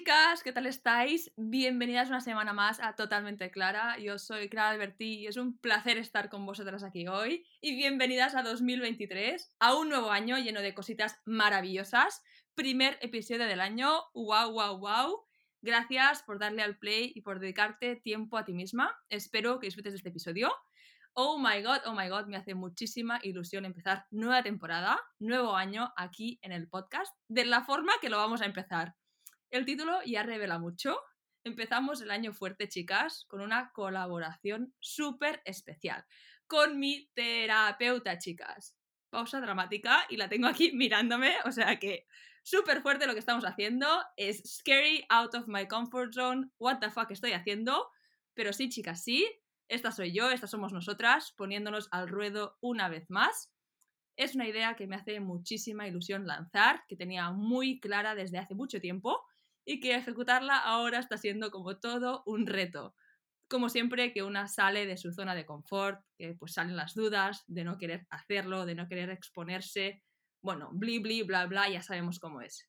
chicas, ¿qué tal estáis? Bienvenidas una semana más a Totalmente Clara. Yo soy Clara Albertí y es un placer estar con vosotras aquí hoy. Y bienvenidas a 2023, a un nuevo año lleno de cositas maravillosas. Primer episodio del año, wow, wow, wow. Gracias por darle al play y por dedicarte tiempo a ti misma. Espero que disfrutes de este episodio. Oh my god, oh my god, me hace muchísima ilusión empezar nueva temporada, nuevo año aquí en el podcast, de la forma que lo vamos a empezar. El título ya revela mucho. Empezamos el año fuerte, chicas, con una colaboración súper especial con mi terapeuta, chicas. Pausa dramática y la tengo aquí mirándome, o sea que súper fuerte lo que estamos haciendo. Es scary, out of my comfort zone, what the fuck estoy haciendo. Pero sí, chicas, sí, esta soy yo, estas somos nosotras, poniéndonos al ruedo una vez más. Es una idea que me hace muchísima ilusión lanzar, que tenía muy clara desde hace mucho tiempo y que ejecutarla ahora está siendo como todo un reto. Como siempre que una sale de su zona de confort, que pues salen las dudas de no querer hacerlo, de no querer exponerse, bueno, bli bli bla bla, ya sabemos cómo es.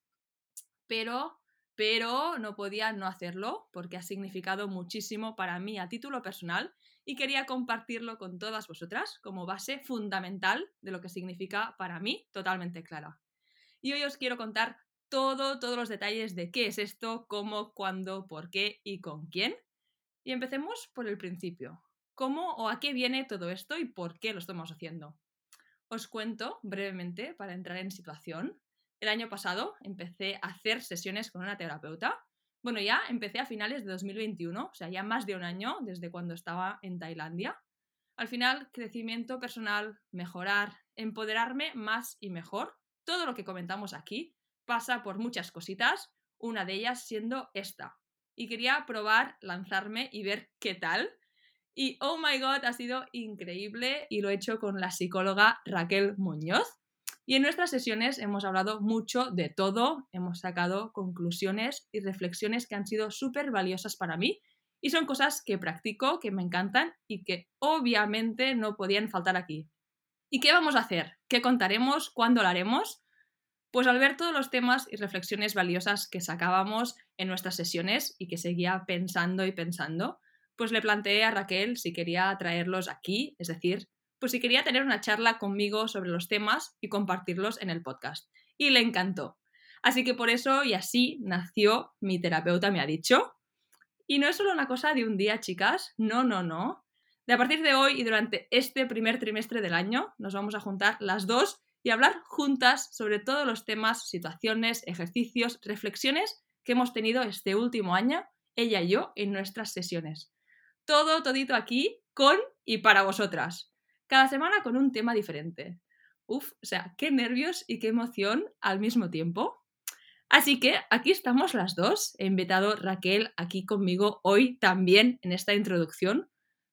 Pero pero no podía no hacerlo porque ha significado muchísimo para mí a título personal y quería compartirlo con todas vosotras como base fundamental de lo que significa para mí totalmente clara. Y hoy os quiero contar todo, todos los detalles de qué es esto, cómo, cuándo, por qué y con quién. Y empecemos por el principio. ¿Cómo o a qué viene todo esto y por qué lo estamos haciendo? Os cuento brevemente para entrar en situación. El año pasado empecé a hacer sesiones con una terapeuta. Bueno, ya empecé a finales de 2021, o sea, ya más de un año desde cuando estaba en Tailandia. Al final, crecimiento personal, mejorar, empoderarme más y mejor, todo lo que comentamos aquí, pasa por muchas cositas, una de ellas siendo esta. Y quería probar, lanzarme y ver qué tal. Y oh my god, ha sido increíble y lo he hecho con la psicóloga Raquel Muñoz. Y en nuestras sesiones hemos hablado mucho de todo, hemos sacado conclusiones y reflexiones que han sido súper valiosas para mí y son cosas que practico, que me encantan y que obviamente no podían faltar aquí. ¿Y qué vamos a hacer? ¿Qué contaremos? ¿Cuándo lo haremos? Pues al ver todos los temas y reflexiones valiosas que sacábamos en nuestras sesiones y que seguía pensando y pensando, pues le planteé a Raquel si quería traerlos aquí, es decir, pues si quería tener una charla conmigo sobre los temas y compartirlos en el podcast. Y le encantó. Así que por eso y así nació mi terapeuta me ha dicho. Y no es solo una cosa de un día, chicas, no, no, no. De a partir de hoy y durante este primer trimestre del año nos vamos a juntar las dos y hablar juntas sobre todos los temas, situaciones, ejercicios, reflexiones que hemos tenido este último año, ella y yo, en nuestras sesiones. Todo, todito aquí, con y para vosotras. Cada semana con un tema diferente. Uf, o sea, qué nervios y qué emoción al mismo tiempo. Así que aquí estamos las dos. He invitado Raquel aquí conmigo hoy también en esta introducción,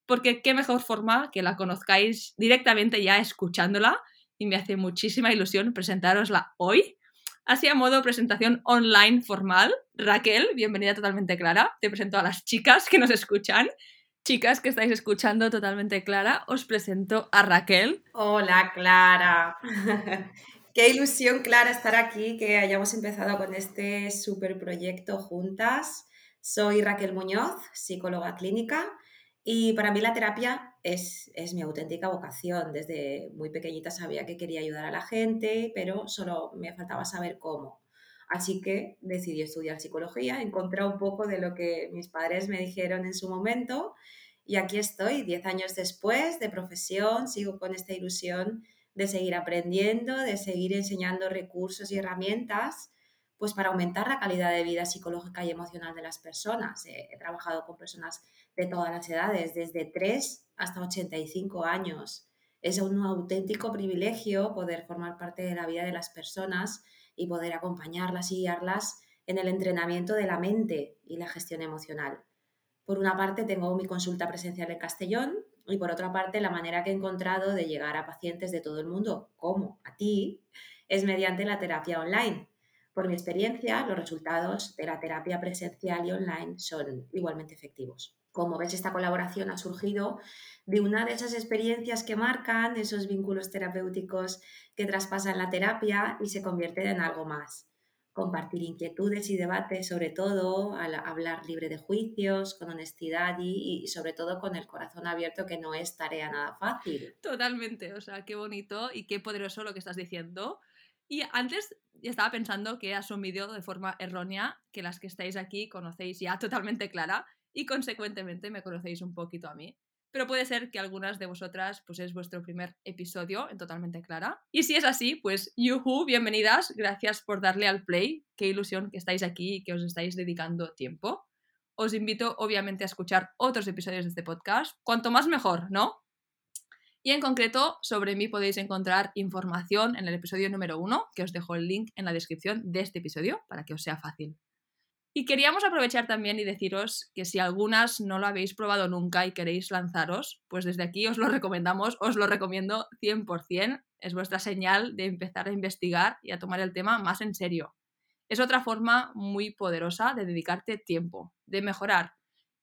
porque qué mejor forma que la conozcáis directamente ya escuchándola y me hace muchísima ilusión presentarosla hoy. Así a modo presentación online formal, Raquel, bienvenida totalmente clara. Te presento a las chicas que nos escuchan. Chicas que estáis escuchando totalmente clara, os presento a Raquel. Hola Clara. Qué ilusión, Clara, estar aquí, que hayamos empezado con este super proyecto juntas. Soy Raquel Muñoz, psicóloga clínica, y para mí la terapia es, mi auténtica vocación. Desde muy pequeñita sabía que quería ayudar a la gente, pero solo me faltaba saber cómo. Así que decidí estudiar psicología, encontré un poco de lo que mis padres me dijeron en su momento y aquí estoy, diez años después de profesión, sigo con esta ilusión de seguir aprendiendo, de seguir enseñando recursos y herramientas pues para aumentar la calidad de vida psicológica y emocional de las personas. he trabajado con personas de todas las edades, desde 3 hasta 85 años. Es un auténtico privilegio poder formar parte de la vida de las personas y poder acompañarlas y guiarlas en el entrenamiento de la mente y la gestión emocional. Por una parte, tengo mi consulta presencial en Castellón y por otra parte, la manera que he encontrado de llegar a pacientes de todo el mundo, como a ti, es mediante la terapia online. Por mi experiencia, los resultados de la terapia presencial y online son igualmente efectivos. Como ves, esta colaboración ha surgido de una de esas experiencias que marcan esos vínculos terapéuticos que traspasan la terapia y se convierten en algo más. compartir inquietudes y debates, sobre todo al hablar libre de juicios, con honestidad y, sobre todo con el corazón abierto, que no es tarea nada fácil. Totalmente, o sea, qué bonito y qué poderoso lo que estás diciendo. Y antes estaba pensando que he asumido de forma errónea que las que estáis aquí conocéis ya totalmente Clara y consecuentemente me conocéis un poquito a mí pero puede ser que algunas de vosotras pues es vuestro primer episodio en Totalmente Clara. Y si es así, pues yuhu, bienvenidas, gracias por darle al play, qué ilusión que estáis aquí y que os estáis dedicando tiempo. Os invito obviamente a escuchar otros episodios de este podcast, cuanto más mejor, ¿no? Y en concreto, sobre mí podéis encontrar información en el episodio número uno, que os dejo el link en la descripción de este episodio para que os sea fácil. Y queríamos aprovechar también y deciros que si algunas no lo habéis probado nunca y queréis lanzaros, pues desde aquí os lo recomendamos, os lo recomiendo 100%. Es vuestra señal de empezar a investigar y a tomar el tema más en serio. Es otra forma muy poderosa de dedicarte tiempo, de mejorar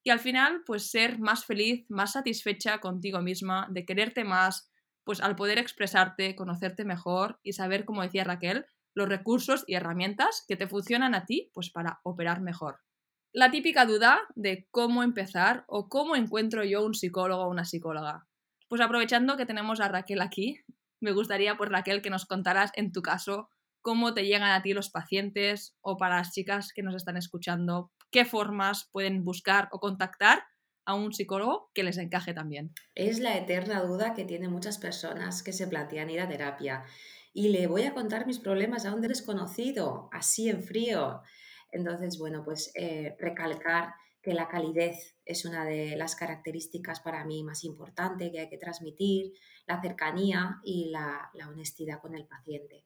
y al final pues ser más feliz, más satisfecha contigo misma, de quererte más, pues al poder expresarte, conocerte mejor y saber, como decía Raquel, los recursos y herramientas que te funcionan a ti pues para operar mejor. La típica duda de cómo empezar o cómo encuentro yo un psicólogo o una psicóloga. Pues aprovechando que tenemos a Raquel aquí, me gustaría pues Raquel que nos contaras en tu caso cómo te llegan a ti los pacientes o para las chicas que nos están escuchando, qué formas pueden buscar o contactar a un psicólogo que les encaje también. Es la eterna duda que tienen muchas personas que se plantean ir a terapia y le voy a contar mis problemas a un desconocido, así en frío. Entonces, bueno, pues eh, recalcar que la calidez es una de las características para mí más importantes que hay que transmitir, la cercanía y la honestidad con el paciente.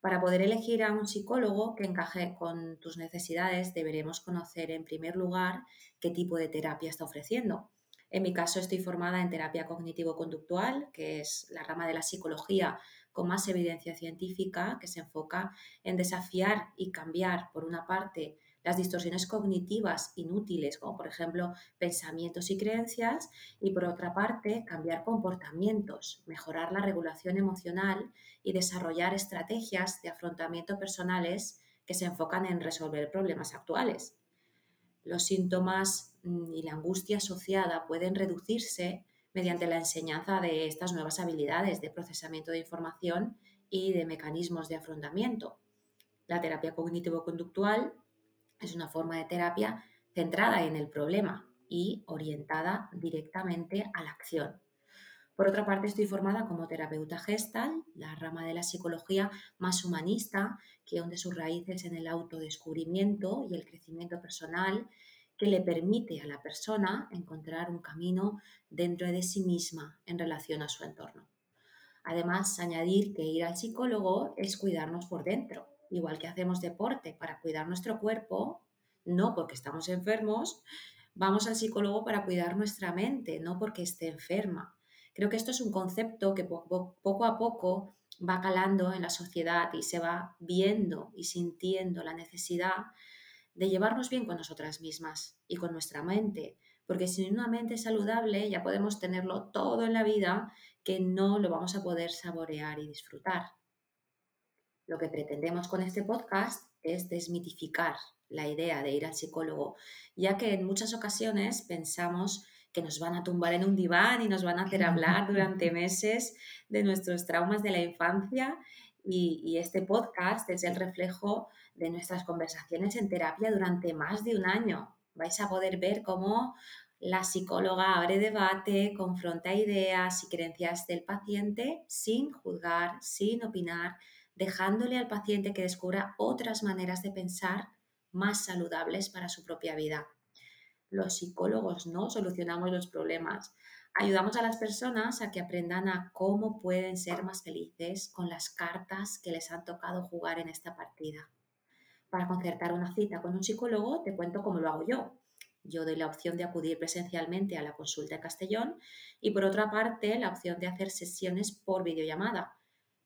Para poder elegir a un psicólogo que encaje con tus necesidades, deberemos conocer en primer lugar qué tipo de terapia está ofreciendo. En mi caso estoy formada en terapia cognitivo-conductual, que es la rama de la psicología con más evidencia científica que se enfoca en desafiar y cambiar, por una parte, las distorsiones cognitivas inútiles, como por ejemplo pensamientos y creencias, y por otra parte, cambiar comportamientos, mejorar la regulación emocional y desarrollar estrategias de afrontamiento personales que se enfocan en resolver problemas actuales. Los síntomas mm, y la angustia asociada pueden reducirse mediante la enseñanza de estas nuevas habilidades de procesamiento de información y de mecanismos de afrontamiento. La terapia cognitivo-conductual es una forma de terapia centrada en el problema y orientada directamente a la acción. Por otra parte, estoy formada como terapeuta gestal, la rama de la psicología más humanista que hunde sus raíces en el autodescubrimiento y el crecimiento personal que le permite a la persona encontrar un camino dentro de sí misma en relación a su entorno. Además, añadir que ir al psicólogo es cuidarnos por dentro, igual que hacemos deporte para cuidar nuestro cuerpo, no porque estamos enfermos, vamos al psicólogo para cuidar nuestra mente, no porque esté enferma. Creo que esto es un concepto que poco a poco va calando en la sociedad y se va viendo y sintiendo la necesidad de llevarnos bien con nosotras mismas y con nuestra mente, porque sin una mente saludable ya podemos tenerlo todo en la vida que no lo vamos a poder saborear y disfrutar. Lo que pretendemos con este podcast es desmitificar la idea de ir al psicólogo, ya que en muchas ocasiones pensamos que nos van a tumbar en un diván y nos van a hacer hablar durante meses de nuestros traumas de la infancia y, y este podcast es el reflejo de nuestras conversaciones en terapia durante más de un año. Vais a poder ver cómo la psicóloga abre debate, confronta ideas y creencias del paciente sin juzgar, sin opinar, dejándole al paciente que descubra otras maneras de pensar más saludables para su propia vida. Los psicólogos no solucionamos los problemas, ayudamos a las personas a que aprendan a cómo pueden ser más felices con las cartas que les han tocado jugar en esta partida para concertar una cita con un psicólogo, te cuento cómo lo hago yo. Yo doy la opción de acudir presencialmente a la consulta en Castellón y por otra parte la opción de hacer sesiones por videollamada.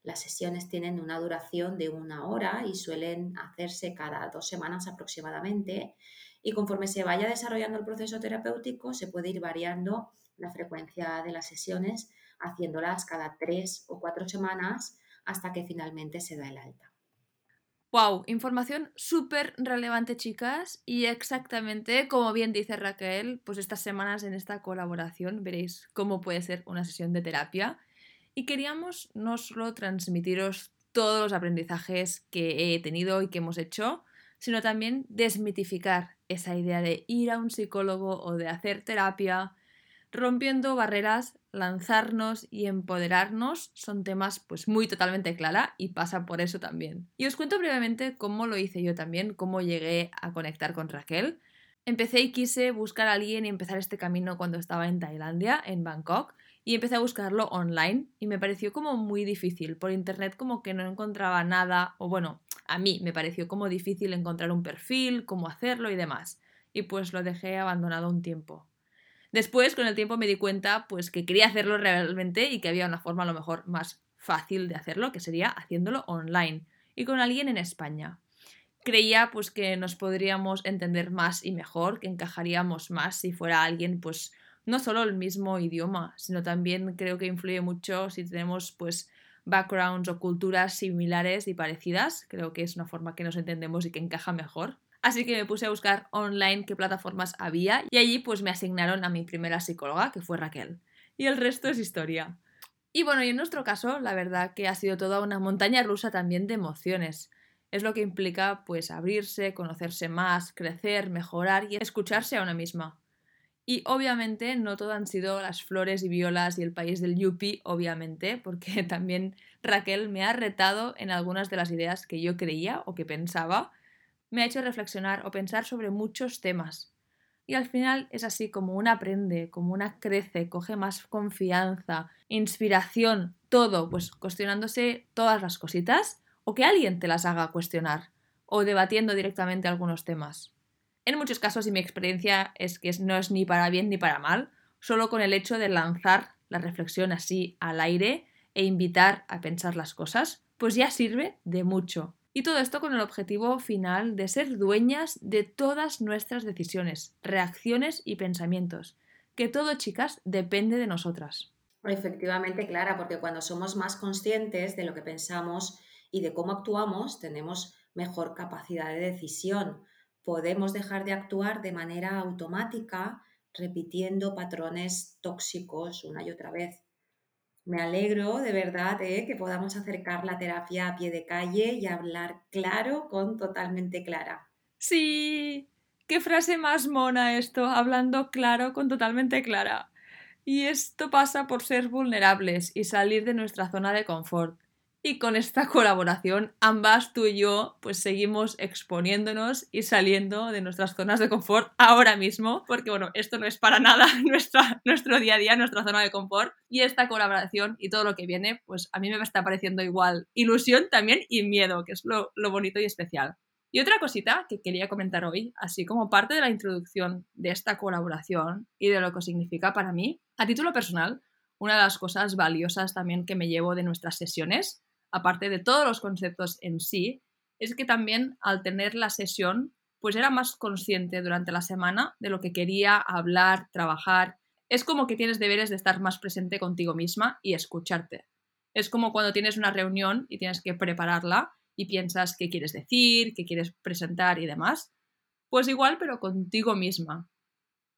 Las sesiones tienen una duración de una hora y suelen hacerse cada dos semanas aproximadamente y conforme se vaya desarrollando el proceso terapéutico se puede ir variando la frecuencia de las sesiones haciéndolas cada tres o cuatro semanas hasta que finalmente se da el alta. Wow, información súper relevante, chicas. Y exactamente como bien dice Raquel, pues estas semanas en esta colaboración veréis cómo puede ser una sesión de terapia. Y queríamos no solo transmitiros todos los aprendizajes que he tenido y que hemos hecho, sino también desmitificar esa idea de ir a un psicólogo o de hacer terapia, rompiendo barreras, lanzarnos y empoderarnos son temas pues muy totalmente clara y pasa por eso también. Y os cuento brevemente cómo lo hice yo también, cómo llegué a conectar con Raquel. Empecé y quise buscar a alguien y empezar este camino cuando estaba en Tailandia, en Bangkok, y empecé a buscarlo online y me pareció como muy difícil. Por internet como que no encontraba nada, o bueno, a mí me pareció como difícil encontrar un perfil, cómo hacerlo y demás. Y pues lo dejé abandonado un tiempo. Después, con el tiempo, me di cuenta pues, que quería hacerlo realmente y que había una forma a lo mejor más fácil de hacerlo, que sería haciéndolo online y con alguien en España. Creía pues que nos podríamos entender más y mejor, que encajaríamos más si fuera alguien pues no solo el mismo idioma, sino también creo que influye mucho si tenemos pues backgrounds o culturas similares y parecidas. Creo que es una forma que nos entendemos y que encaja mejor. Así que me puse a buscar online qué plataformas había y allí pues me asignaron a mi primera psicóloga, que fue Raquel. Y el resto es historia. Y bueno, y en nuestro caso, la verdad que ha sido toda una montaña rusa también de emociones. Es lo que implica pues abrirse, conocerse más, crecer, mejorar y escucharse a una misma. Y obviamente no todo han sido las flores y violas y el país del yuppie, obviamente, porque también Raquel me ha retado en algunas de las ideas que yo creía o que pensaba me ha hecho reflexionar o pensar sobre muchos temas. Y al final es así como una aprende, como una crece, coge más confianza, inspiración, todo, pues cuestionándose todas las cositas o que alguien te las haga cuestionar o debatiendo directamente algunos temas. En muchos casos, y mi experiencia es que no es ni para bien ni para mal, solo con el hecho de lanzar la reflexión así al aire e invitar a pensar las cosas, pues ya sirve de mucho. Y todo esto con el objetivo final de ser dueñas de todas nuestras decisiones, reacciones y pensamientos. Que todo, chicas, depende de nosotras. Efectivamente, Clara, porque cuando somos más conscientes de lo que pensamos y de cómo actuamos, tenemos mejor capacidad de decisión. Podemos dejar de actuar de manera automática, repitiendo patrones tóxicos una y otra vez. Me alegro de verdad eh, que podamos acercar la terapia a pie de calle y hablar claro con totalmente clara. Sí, qué frase más mona esto, hablando claro con totalmente clara. Y esto pasa por ser vulnerables y salir de nuestra zona de confort. Y con esta colaboración, ambas, tú y yo, pues seguimos exponiéndonos y saliendo de nuestras zonas de confort ahora mismo, porque bueno, esto no es para nada nuestra, nuestro día a día, nuestra zona de confort. Y esta colaboración y todo lo que viene, pues a mí me está pareciendo igual ilusión también y miedo, que es lo, lo bonito y especial. Y otra cosita que quería comentar hoy, así como parte de la introducción de esta colaboración y de lo que significa para mí, a título personal, una de las cosas valiosas también que me llevo de nuestras sesiones aparte de todos los conceptos en sí, es que también al tener la sesión, pues era más consciente durante la semana de lo que quería hablar, trabajar. Es como que tienes deberes de estar más presente contigo misma y escucharte. Es como cuando tienes una reunión y tienes que prepararla y piensas qué quieres decir, qué quieres presentar y demás. Pues igual, pero contigo misma.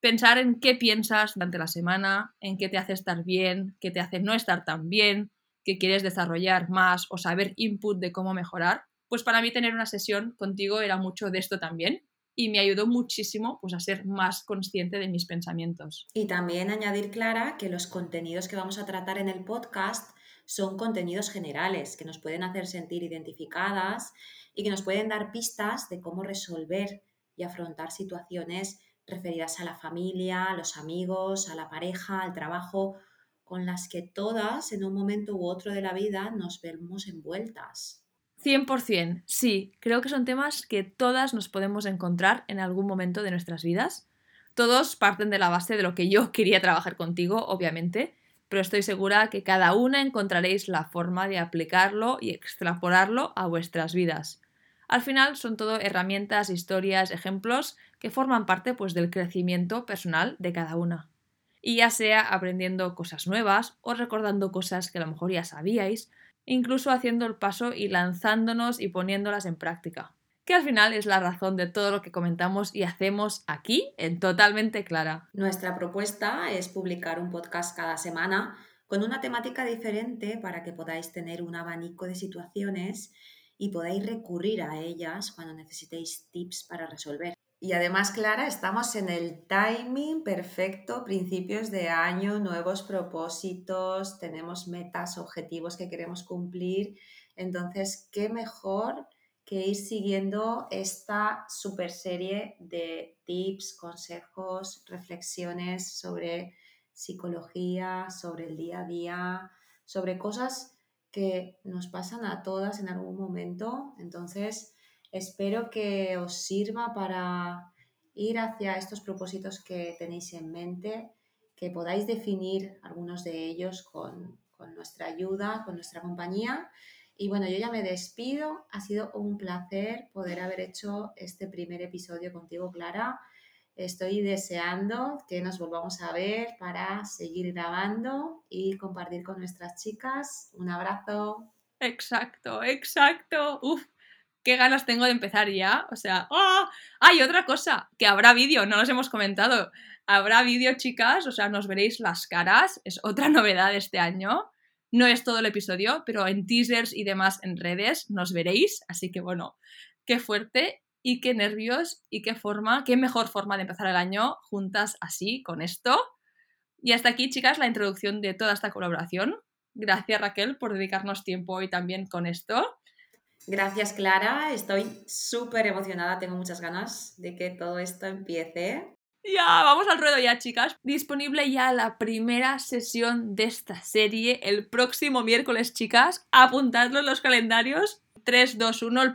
Pensar en qué piensas durante la semana, en qué te hace estar bien, qué te hace no estar tan bien, que quieres desarrollar más o saber input de cómo mejorar, pues para mí tener una sesión contigo era mucho de esto también y me ayudó muchísimo pues a ser más consciente de mis pensamientos. Y también añadir Clara que los contenidos que vamos a tratar en el podcast son contenidos generales que nos pueden hacer sentir identificadas y que nos pueden dar pistas de cómo resolver y afrontar situaciones referidas a la familia, a los amigos, a la pareja, al trabajo con las que todas en un momento u otro de la vida nos vemos envueltas. 100%, sí, creo que son temas que todas nos podemos encontrar en algún momento de nuestras vidas. Todos parten de la base de lo que yo quería trabajar contigo, obviamente, pero estoy segura que cada una encontraréis la forma de aplicarlo y extrapolarlo a vuestras vidas. Al final son todo herramientas, historias, ejemplos que forman parte pues, del crecimiento personal de cada una y ya sea aprendiendo cosas nuevas o recordando cosas que a lo mejor ya sabíais, incluso haciendo el paso y lanzándonos y poniéndolas en práctica. Que al final es la razón de todo lo que comentamos y hacemos aquí en Totalmente Clara. Nuestra propuesta es publicar un podcast cada semana con una temática diferente para que podáis tener un abanico de situaciones y podáis recurrir a ellas cuando necesitéis tips para resolver. Y además, Clara, estamos en el timing perfecto, principios de año, nuevos propósitos, tenemos metas, objetivos que queremos cumplir. Entonces, ¿qué mejor que ir siguiendo esta super serie de tips, consejos, reflexiones sobre psicología, sobre el día a día, sobre cosas que nos pasan a todas en algún momento. Entonces, Espero que os sirva para ir hacia estos propósitos que tenéis en mente, que podáis definir algunos de ellos con, nuestra ayuda, con nuestra compañía. Y bueno, yo ya me despido. Ha sido un placer poder haber hecho este primer episodio contigo, Clara. Estoy deseando que nos volvamos a ver para seguir grabando y compartir con nuestras chicas. Un abrazo. Exacto, exacto. Uf, qué ganas tengo de empezar ya. O sea, ¡ah! Hay otra cosa, que habrá vídeo, no nos hemos comentado. Habrá vídeo, chicas, o sea, nos veréis las caras. Es otra novedad este año. No es todo el episodio, pero en teasers y demás en redes nos veréis. Así que bueno, qué fuerte y qué nervios y qué forma, qué mejor forma de empezar el año juntas así, con esto. Y hasta aquí, chicas, la introducción de toda esta colaboración. Gracias, Raquel, por dedicarnos tiempo hoy también con esto. Gracias, Clara. Estoy súper emocionada. Tengo muchas ganas de que todo esto empiece. Ya, vamos al ruedo ya, chicas. Disponible ya la primera sesión de esta serie el próximo miércoles, chicas. Apuntadlo en los calendarios. 3, 2, 1.